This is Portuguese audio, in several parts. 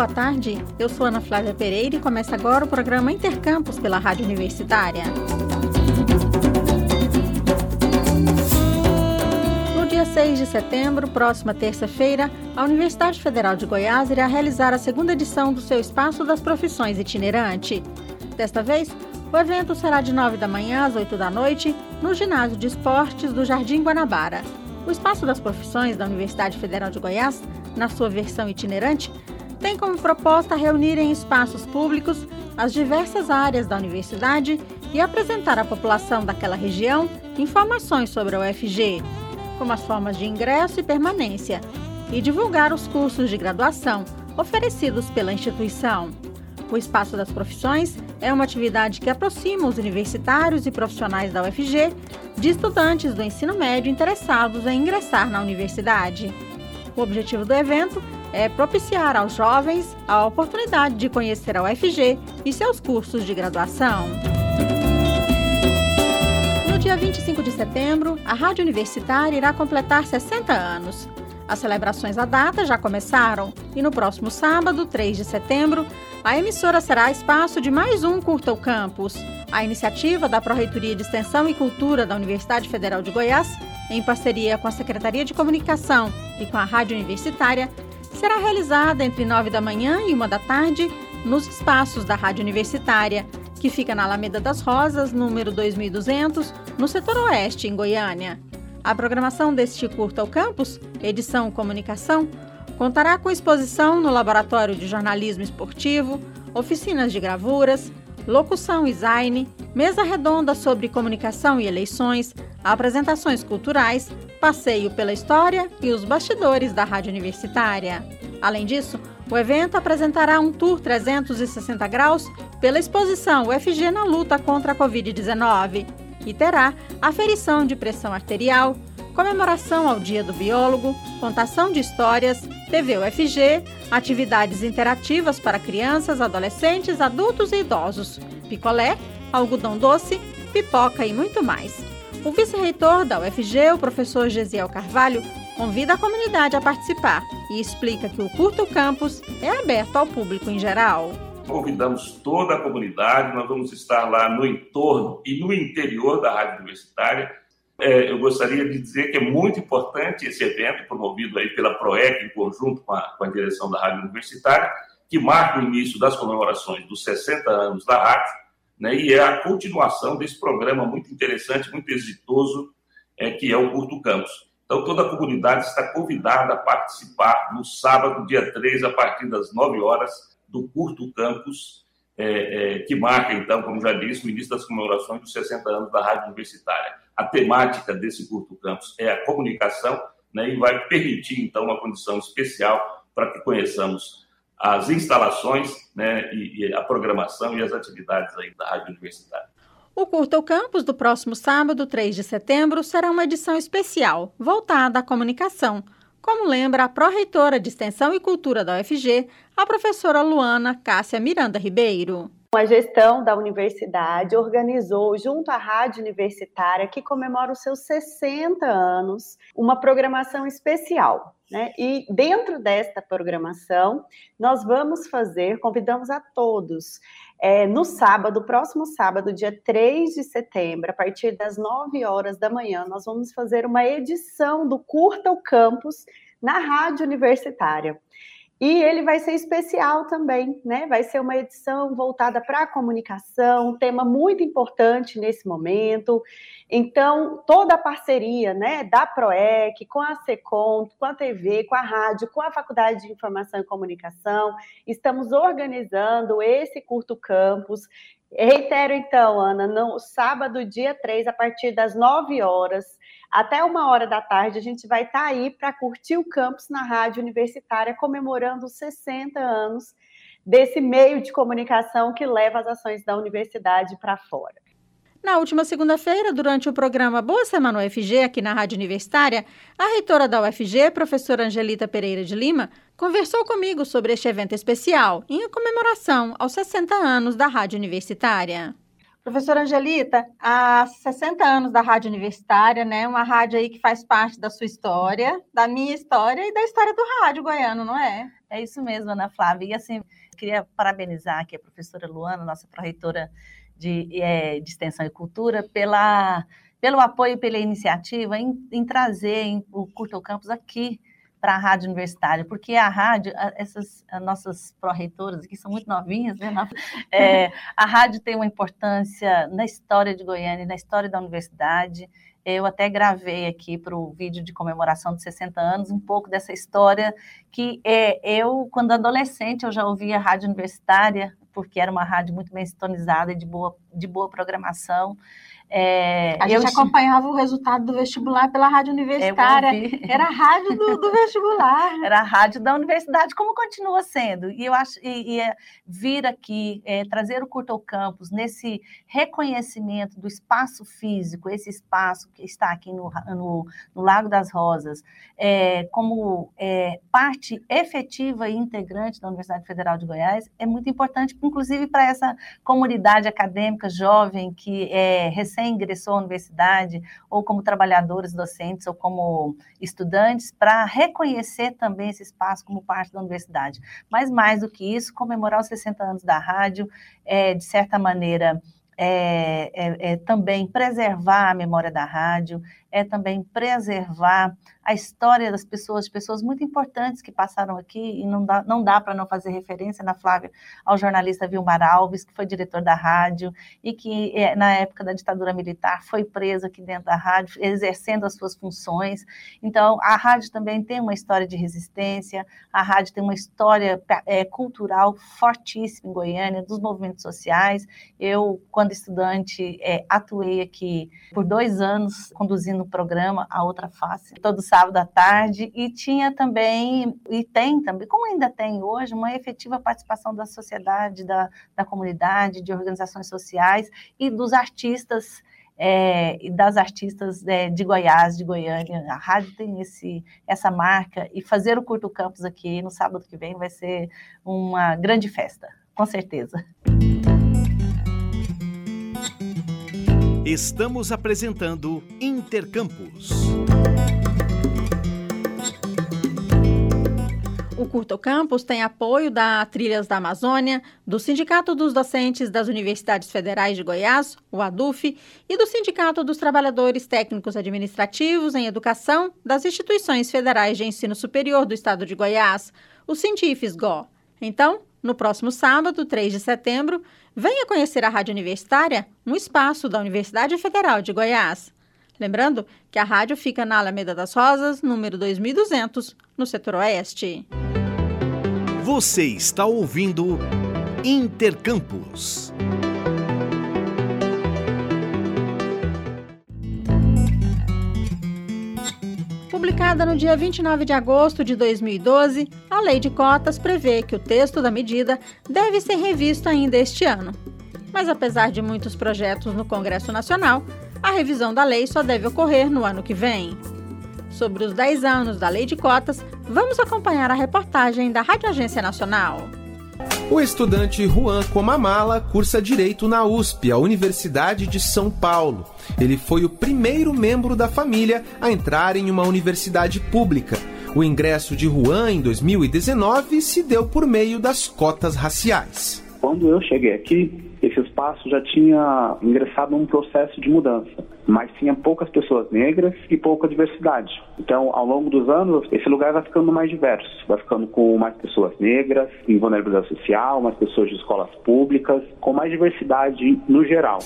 boa tarde. Eu sou Ana Flávia Pereira e começa agora o programa Intercampus pela Rádio Universitária. No dia 6 de setembro, próxima terça-feira, a Universidade Federal de Goiás irá realizar a segunda edição do seu Espaço das Profissões Itinerante. Desta vez, o evento será de 9 da manhã às 8 da noite, no Ginásio de Esportes do Jardim Guanabara. O Espaço das Profissões da Universidade Federal de Goiás, na sua versão itinerante, tem como proposta reunir em espaços públicos as diversas áreas da universidade e apresentar à população daquela região informações sobre a UFG, como as formas de ingresso e permanência, e divulgar os cursos de graduação oferecidos pela instituição. O Espaço das Profissões é uma atividade que aproxima os universitários e profissionais da UFG de estudantes do ensino médio interessados em ingressar na universidade. O objetivo do evento é propiciar aos jovens a oportunidade de conhecer a UFG e seus cursos de graduação. No dia 25 de setembro, a Rádio Universitária irá completar 60 anos. As celebrações à data já começaram e no próximo sábado, 3 de setembro, a emissora será espaço de mais um Curta o Campus. A iniciativa da Pró-Reitoria de Extensão e Cultura da Universidade Federal de Goiás, em parceria com a Secretaria de Comunicação e com a Rádio Universitária, será realizada entre 9 da manhã e 1 da tarde nos espaços da Rádio Universitária, que fica na Alameda das Rosas, número 2200, no setor oeste, em Goiânia. A programação deste curta ao campus, edição Comunicação, contará com exposição no Laboratório de Jornalismo Esportivo, oficinas de gravuras, locução e design, mesa redonda sobre comunicação e eleições, apresentações culturais, passeio pela história e os bastidores da rádio universitária. Além disso, o evento apresentará um tour 360 graus pela exposição UFG na luta contra a Covid-19 e terá aferição de pressão arterial, comemoração ao Dia do Biólogo, contação de histórias, TV UFG, atividades interativas para crianças, adolescentes, adultos e idosos, picolé, algodão doce, pipoca e muito mais. O vice-reitor da UFG, o professor Gesiel Carvalho, convida a comunidade a participar e explica que o Curto Campus é aberto ao público em geral convidamos toda a comunidade, nós vamos estar lá no entorno e no interior da Rádio Universitária. É, eu gostaria de dizer que é muito importante esse evento, promovido aí pela PROEC, em conjunto com a, com a direção da Rádio Universitária, que marca o início das comemorações dos 60 anos da rádio, né, e é a continuação desse programa muito interessante, muito exitoso, é, que é o Curto Campus. Então, toda a comunidade está convidada a participar no sábado, dia 3, a partir das 9 horas, do Curto Campus, é, é, que marca, então, como já disse, o início das comemorações dos 60 anos da Rádio Universitária. A temática desse Curto Campus é a comunicação né, e vai permitir, então, uma condição especial para que conheçamos as instalações né, e, e, a programação e as atividades aí da Rádio Universitária. O Curto Campus do próximo sábado, 3 de setembro, será uma edição especial, voltada à comunicação, como lembra a pró-reitora de Extensão e Cultura da UFG, a professora Luana Cássia Miranda Ribeiro. A gestão da universidade organizou, junto à Rádio Universitária, que comemora os seus 60 anos, uma programação especial. Né? E dentro desta programação, nós vamos fazer, convidamos a todos, é, no sábado, próximo sábado, dia 3 de setembro, a partir das 9 horas da manhã, nós vamos fazer uma edição do Curta o Campus na Rádio Universitária. E ele vai ser especial também, né? Vai ser uma edição voltada para a comunicação, um tema muito importante nesse momento. Então, toda a parceria, né, da PROEC, com a SECOM, com a TV, com a rádio, com a Faculdade de Informação e Comunicação, estamos organizando esse curto campus. Reitero então, Ana, no sábado, dia 3, a partir das 9 horas, até uma hora da tarde, a gente vai estar tá aí para curtir o campus na Rádio Universitária, comemorando os 60 anos desse meio de comunicação que leva as ações da universidade para fora. Na última segunda-feira, durante o programa Boa Semana UFG, aqui na Rádio Universitária, a reitora da UFG, professora Angelita Pereira de Lima, conversou comigo sobre este evento especial em comemoração aos 60 anos da Rádio Universitária. Professora Angelita, há 60 anos da Rádio Universitária, né? Uma rádio aí que faz parte da sua história, da minha história e da história do rádio goiano, não é? É isso mesmo, Ana Flávia. E assim, queria parabenizar aqui a professora Luana, nossa pró-reitora de, é, de Extensão e Cultura, pela, pelo apoio e pela iniciativa em, em trazer em, o Curto Campus aqui para a rádio universitária, porque a rádio, essas nossas pró-reitoras aqui são muito novinhas, né? É, a rádio tem uma importância na história de Goiânia, na história da universidade. Eu até gravei aqui para o vídeo de comemoração de 60 anos um pouco dessa história que é, eu, quando adolescente, eu já ouvia rádio universitária, porque era uma rádio muito bem sintonizada de boa, de boa programação. É, a gente acompanhava o resultado do vestibular pela rádio universitária. Era a rádio do, do, vestibular. Era a rádio da universidade, como continua sendo. E eu acho e, e é, vir aqui, é, trazer o Curto Campus nesse reconhecimento do espaço físico, esse espaço que está aqui no, no, no Lago das Rosas, é, como é, parte efetiva e integrante da Universidade Federal de Goiás, é muito importante, inclusive para essa comunidade acadêmica jovem que é recém recém-ingressou à universidade, ou como trabalhadores docentes, ou como estudantes, para reconhecer também esse espaço como parte da universidade. Mas mais do que isso, comemorar os 60 anos da rádio, é, de certa maneira, é, é, é, também preservar a memória da rádio, é também preservar a história das pessoas, pessoas muito importantes que passaram aqui, e não dá, não dá para não fazer referência, na Flávia, ao jornalista Vilmar Alves, que foi diretor da rádio, e que, é, na época da ditadura militar, foi preso aqui dentro da rádio, exercendo as suas funções. Então, a rádio também tem uma história de resistência, a rádio tem uma história é, cultural fortíssima em Goiânia, dos movimentos sociais. Eu, quando estudante, é, atuei aqui por dois anos, conduzindo o programa A Outra Face, todo sábado à tarde, e tinha também, e tem também, como ainda tem hoje, uma efetiva participação da sociedade, da, da comunidade, de organizações sociais e dos artistas é, das artistas é, de Goiás, de Goiânia. A rádio tem esse, essa marca e fazer o Curto Campus aqui no sábado que vem vai ser uma grande festa, com certeza. Estamos apresentando Intercampus. O Curto Campus tem apoio da Trilhas da Amazônia, do Sindicato dos Docentes das Universidades Federais de Goiás, o ADUF, e do Sindicato dos Trabalhadores Técnicos Administrativos em Educação das Instituições Federais de Ensino Superior do Estado de Goiás, o Científicos-GO. Então, no próximo sábado, 3 de setembro, venha conhecer a Rádio Universitária, um espaço da Universidade Federal de Goiás. Lembrando que a rádio fica na Alameda das Rosas, número 2200, no setor oeste. Você está ouvindo Intercampus. Publicada no dia 29 de agosto de 2012, a Lei de Cotas prevê que o texto da medida deve ser revisto ainda este ano. Mas apesar de muitos projetos no Congresso Nacional, a revisão da lei só deve ocorrer no ano que vem. Sobre os 10 anos da Lei de Cotas, vamos acompanhar a reportagem da Rádio Agência Nacional. O estudante Juan Comamala cursa Direito na USP, a Universidade de São Paulo. Ele foi o primeiro membro da família a entrar em uma universidade pública. O ingresso de Juan em 2019 se deu por meio das cotas raciais. Quando eu cheguei aqui, esse espaço já tinha ingressado num processo de mudança, mas tinha poucas pessoas negras e pouca diversidade. Então, ao longo dos anos, esse lugar vai ficando mais diverso, vai ficando com mais pessoas negras, em vulnerabilidade social, mais pessoas de escolas públicas, com mais diversidade no geral.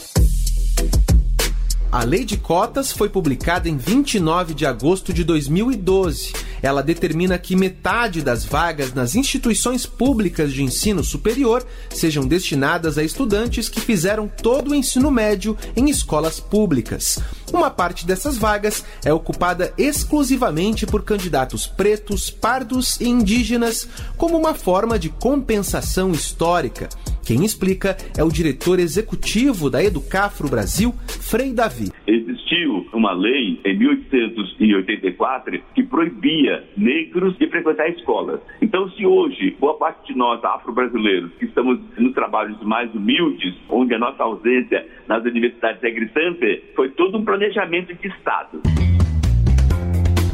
A Lei de Cotas foi publicada em 29 de agosto de 2012. Ela determina que metade das vagas nas instituições públicas de ensino superior sejam destinadas a estudantes que fizeram todo o ensino médio em escolas públicas. Uma parte dessas vagas é ocupada exclusivamente por candidatos pretos, pardos e indígenas, como uma forma de compensação histórica. Quem explica é o diretor executivo da Educafro Brasil, Frei Davi. Existiu uma lei em 1884 que proibia negros de frequentar escolas. Então, se hoje boa parte de nós, afro-brasileiros, que estamos nos trabalhos mais humildes, onde a nossa ausência nas universidades é gritante, foi todo um planejamento de Estado.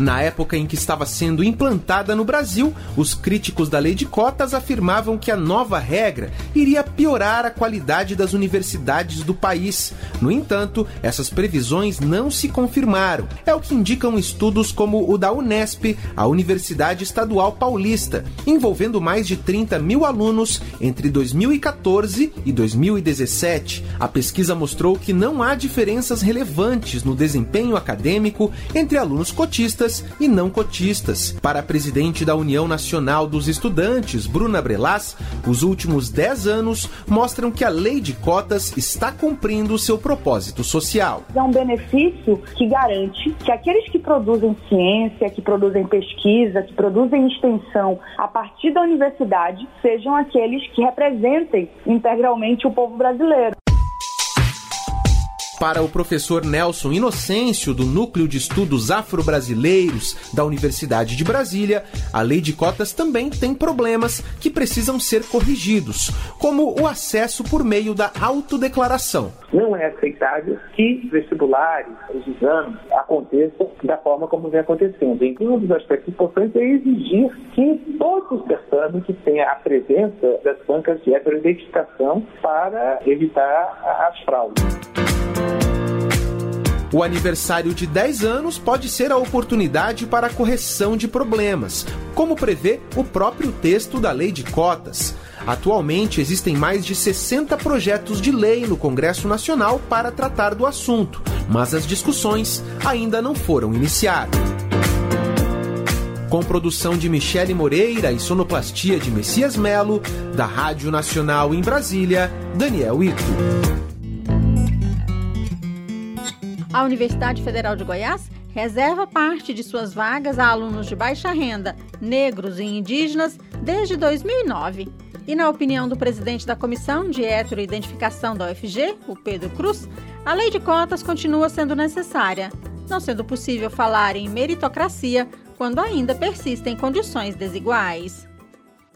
Na época em que estava sendo implantada no Brasil, os críticos da lei de cotas afirmavam que a nova regra iria piorar a qualidade das universidades do país. No entanto, essas previsões não se confirmaram. É o que indicam estudos como o da Unesp, a Universidade Estadual Paulista, envolvendo mais de 30 mil alunos entre 2014 e 2017. A pesquisa mostrou que não há diferenças relevantes no desempenho acadêmico entre alunos cotistas cotistas e não cotistas. Para a presidente da União Nacional dos Estudantes, Bruna Brelas, os últimos 10 anos mostram que a lei de cotas está cumprindo seu propósito social. É um benefício que garante que aqueles que produzem ciência, que produzem pesquisa, que produzem extensão a partir da universidade, sejam aqueles que representem integralmente o povo brasileiro. Para o professor Nelson Inocêncio, do Núcleo de Estudos Afro-Brasileiros da Universidade de Brasília, a lei de cotas também tem problemas que precisam ser corrigidos, como o acesso por meio da autodeclaração. Não é aceitável que vestibulares, os exames, aconteçam da forma como vem acontecendo. E um dos aspectos importantes é exigir que todos os certames que tenha a presença das bancas de heteroidentificação para evitar as fraudes. O aniversário de 10 anos pode ser a oportunidade para a correção de problemas, como prevê o próprio texto da Lei de Cotas. Atualmente existem mais de 60 projetos de lei no Congresso Nacional para tratar do assunto, mas as discussões ainda não foram iniciadas. Com produção de Michele Moreira e sonoplastia de Messias Melo, da Rádio Nacional em Brasília, Daniel Ito. A Universidade Federal de Goiás reserva parte de suas vagas a alunos de baixa renda, negros e indígenas desde 2009. E na opinião do presidente da Comissão de Heteroidentificação da UFG, o Pedro Cruz, a lei de cotas continua sendo necessária, não sendo possível falar em meritocracia quando ainda persistem condições desiguais.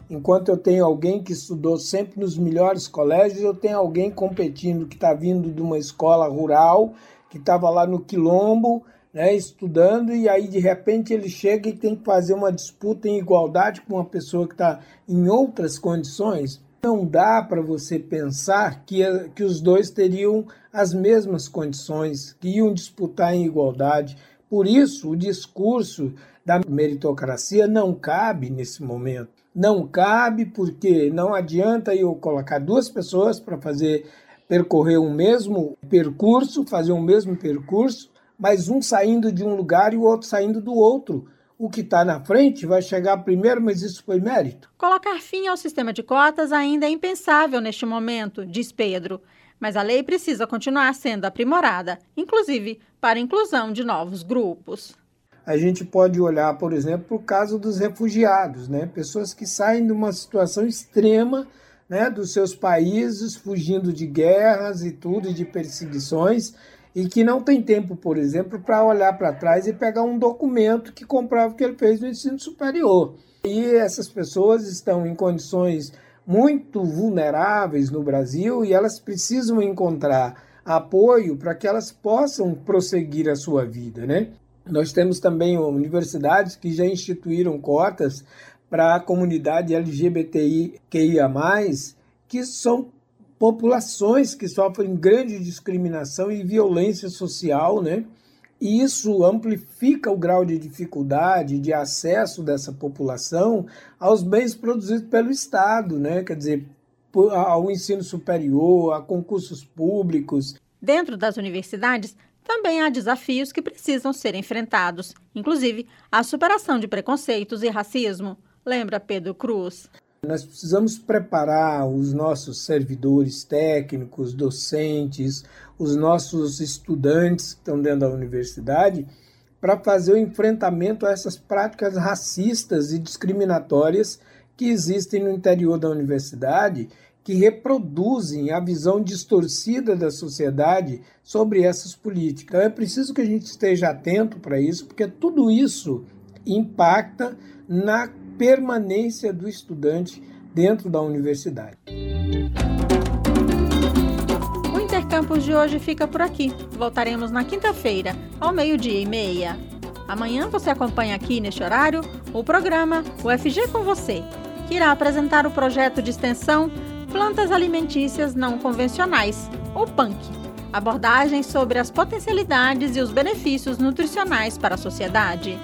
Enquanto eu tenho alguém que estudou sempre nos melhores colégios, eu tenho alguém competindo que está vindo de uma escola rural que estava lá no quilombo, né, estudando, e aí de repente ele chega e tem que fazer uma disputa em igualdade com uma pessoa que está em outras condições. Não dá para você pensar que, que os dois teriam as mesmas condições, que iam disputar em igualdade. Por isso, o discurso da meritocracia não cabe nesse momento. Não cabe porque não adianta eu colocar duas pessoas para fazer percorrer o mesmo percurso, fazer o mesmo percurso, mas um saindo de um lugar e o outro saindo do outro. O que está na frente vai chegar primeiro, mas isso foi mérito. Colocar fim ao sistema de cotas ainda é impensável neste momento, diz Pedro. Mas a lei precisa continuar sendo aprimorada, inclusive para a inclusão de novos grupos. A gente pode olhar, por exemplo, para o caso dos refugiados, né? pessoas que saem de uma situação extrema né, dos seus países, fugindo de guerras e tudo, de perseguições, e que não tem tempo, por exemplo, para olhar para trás e pegar um documento que comprova que ele fez no ensino superior. E essas pessoas estão em condições muito vulneráveis no Brasil e elas precisam encontrar apoio para que elas possam prosseguir a sua vida, né? Nós temos também universidades que já instituíram cotas para a comunidade LGBTIQIA, que são populações que sofrem grande discriminação e violência social, né? E isso amplifica o grau de dificuldade de acesso dessa população aos bens produzidos pelo Estado, né? Quer dizer, ao ensino superior, a concursos públicos. Dentro das universidades, também há desafios que precisam ser enfrentados, inclusive a superação de preconceitos e racismo. Lembra Pedro Cruz? Nós precisamos preparar os nossos servidores técnicos, docentes, os nossos estudantes que estão dentro da universidade para fazer o enfrentamento a essas práticas racistas e discriminatórias que existem no interior da universidade, que reproduzem a visão distorcida da sociedade sobre essas políticas. Então é preciso que a gente esteja atento para isso, porque tudo isso impacta na permanência do estudante dentro da universidade. O Intercampus de hoje fica por aqui. Voltaremos na quinta-feira, ao meio-dia e meia. Amanhã você acompanha aqui neste horário o programa UFG com você, que irá apresentar o projeto de extensão Plantas Alimentícias Não Convencionais, ou PANC. Abordagens sobre as potencialidades e os benefícios nutricionais para a sociedade.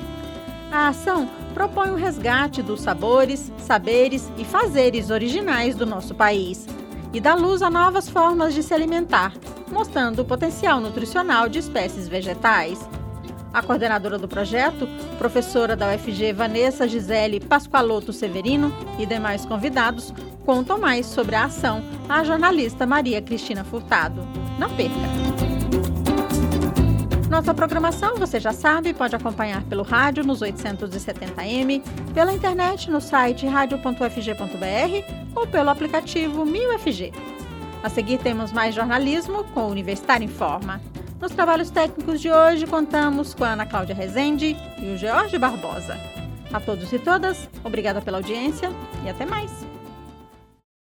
A ação propõe o resgate dos sabores, saberes e fazeres originais do nosso país e dá luz a novas formas de se alimentar, mostrando o potencial nutricional de espécies vegetais. A coordenadora do projeto, professora da UFG Vanessa Gisele Pascoaloto Severino e demais convidados contam mais sobre a ação a jornalista Maria Cristina Furtado. Não perca! Nossa programação, você já sabe, pode acompanhar pelo rádio nos 870m, pela internet no site radio.ufg.br ou pelo aplicativo MilFG. A seguir temos mais jornalismo com o Universitário em Forma. Nos trabalhos técnicos de hoje contamos com a Ana Cláudia Rezende e o George Barbosa. A todos e todas, obrigada pela audiência e até mais!